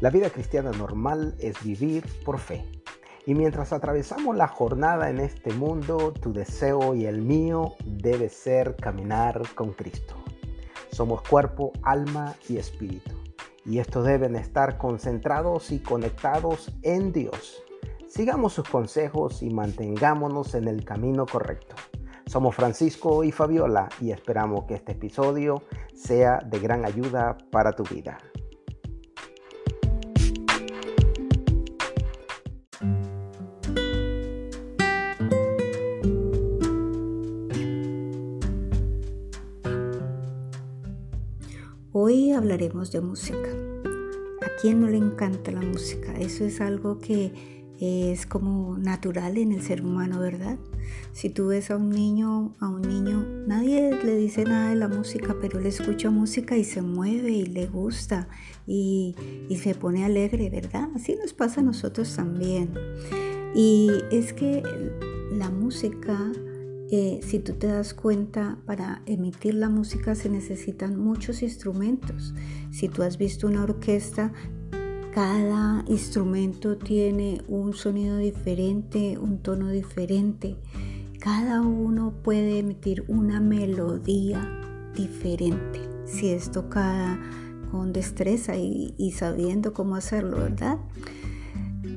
La vida cristiana normal es vivir por fe. Y mientras atravesamos la jornada en este mundo, tu deseo y el mío debe ser caminar con Cristo. Somos cuerpo, alma y espíritu. Y estos deben estar concentrados y conectados en Dios. Sigamos sus consejos y mantengámonos en el camino correcto. Somos Francisco y Fabiola y esperamos que este episodio sea de gran ayuda para tu vida. Hoy hablaremos de música. ¿A quién no le encanta la música? Eso es algo que es como natural en el ser humano, ¿verdad? Si tú ves a un niño, a un niño, nadie le dice nada de la música, pero él escucha música y se mueve y le gusta y, y se pone alegre, ¿verdad? Así nos pasa a nosotros también. Y es que la música eh, si tú te das cuenta, para emitir la música se necesitan muchos instrumentos. Si tú has visto una orquesta, cada instrumento tiene un sonido diferente, un tono diferente. Cada uno puede emitir una melodía diferente si es tocada con destreza y, y sabiendo cómo hacerlo, ¿verdad?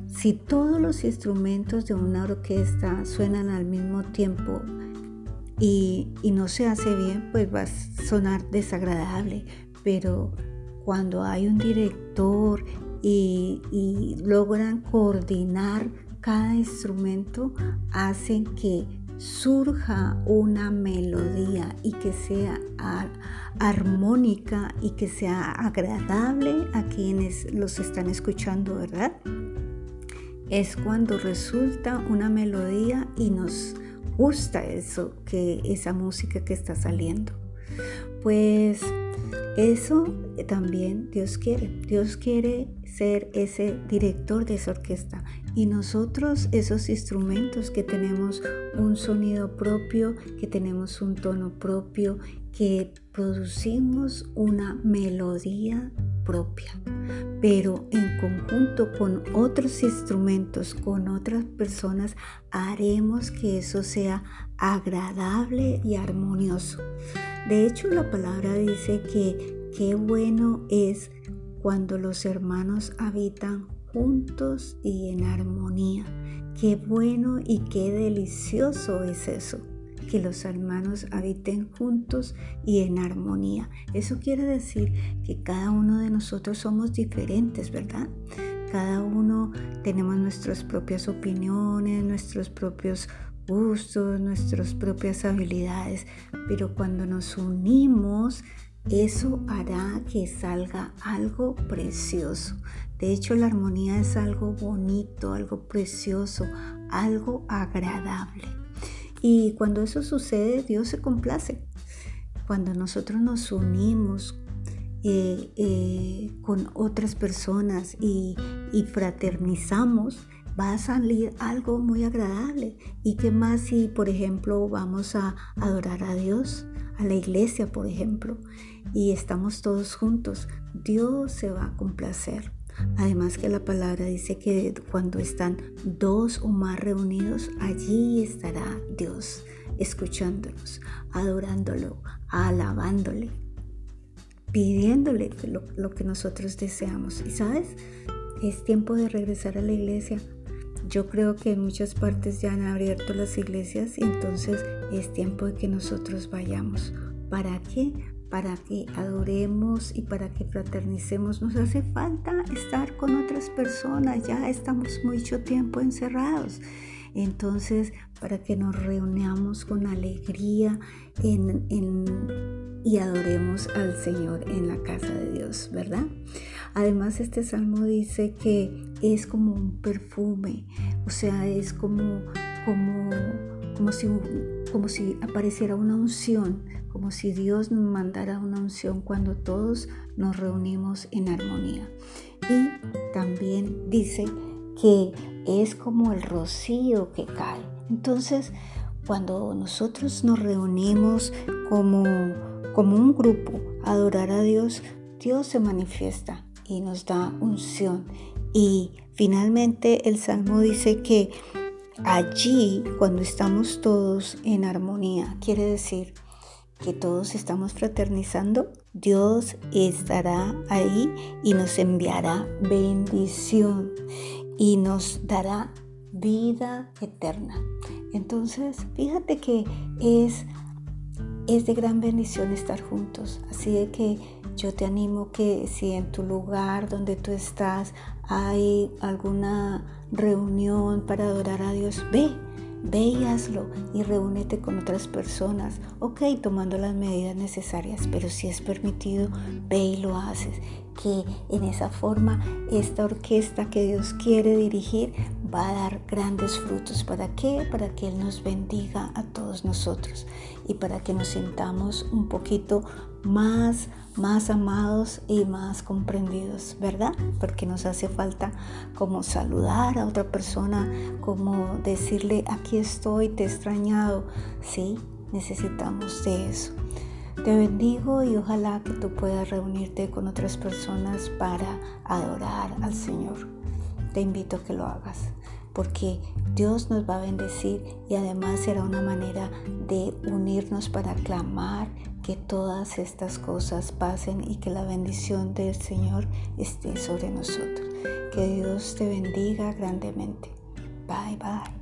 Si todos los instrumentos de una orquesta suenan al mismo tiempo, y, no se hace bien, pues va a sonar desagradable. Pero cuando hay un director y, logran coordinar cada instrumento, hacen que surja una melodía y que sea armónica y que sea agradable a quienes los están escuchando, ¿verdad? Es cuando resulta una melodía y nos gusta eso, que esa música que está saliendo. Pues eso también Dios quiere. Dios quiere ser ese director de esa orquesta y nosotros esos instrumentos que tenemos un sonido propio, que tenemos un tono propio, que producimos una melodía propia, pero en conjunto con otros instrumentos, con otras personas, haremos que eso sea agradable y armonioso. De hecho, la palabra dice que qué bueno es cuando los hermanos habitan juntos y en armonía. Qué bueno y qué delicioso es eso que los hermanos habiten juntos y en armonía. Eso quiere decir que cada uno de nosotros somos diferentes, ¿verdad? Cada uno tenemos nuestras propias opiniones, nuestros propios gustos, nuestras propias habilidades, pero cuando nos unimos, eso hará que salga algo precioso. De hecho, la armonía es algo bonito, algo precioso, algo agradable. Y cuando eso sucede, Dios se complace. Cuando nosotros nos unimos eh, eh, con otras personas y, y, fraternizamos, va a salir algo muy agradable. ¿Y qué más si, por ejemplo, vamos a adorar a Dios, a la iglesia, por ejemplo, y estamos todos juntos? Dios se va a complacer. Además que la palabra dice que cuando están dos o más reunidos, allí estará Dios escuchándonos, adorándolo, alabándole, pidiéndole lo, lo, que nosotros deseamos. Y sabes, es tiempo de regresar a la iglesia. Yo creo que en muchas partes ya han abierto las iglesias y entonces es tiempo de que nosotros vayamos. ¿Para qué? Para que adoremos y para que fraternicemos. Nos hace falta estar con otras personas, ya estamos mucho tiempo encerrados. Entonces, para que nos reunamos con alegría y adoremos al Señor en la casa de Dios, ¿verdad? Además, este salmo dice que es como un perfume, o sea, es como, como, como, si, como si apareciera una unción como si Dios nos mandara una unción cuando todos nos reunimos en armonía. Y también dice que es como el rocío que cae. Entonces, cuando nosotros nos reunimos como, como un grupo a adorar a Dios, Dios se manifiesta y nos da unción. Y finalmente el Salmo dice que allí, cuando estamos todos en armonía, quiere decir que todos estamos fraternizando, Dios estará ahí y nos enviará bendición y nos dará vida eterna. Entonces, fíjate que es, es de gran bendición estar juntos. Así de que yo te animo que si en tu lugar donde tú estás hay alguna reunión para adorar a Dios, ve Ve y hazlo y reúnete con otras personas, ok, tomando las medidas necesarias, pero si es permitido, ve y lo haces. Que en esa forma esta orquesta que Dios quiere dirigir va a dar grandes frutos. ¿Para qué? Para que Él nos bendiga a todos nosotros y para que nos sintamos un poquito más, más amados y más comprendidos, ¿verdad? Porque nos hace falta como saludar a otra persona, como decirle, aquí estoy, te he extrañado. Sí, necesitamos de eso. Te bendigo y ojalá que tú puedas reunirte con otras personas para adorar al Señor. Te invito a que lo hagas porque Dios nos va a bendecir y además será una manera de unirnos para clamar que todas estas cosas pasen y que la bendición del Señor esté sobre nosotros. Que Dios te bendiga grandemente. Bye bye.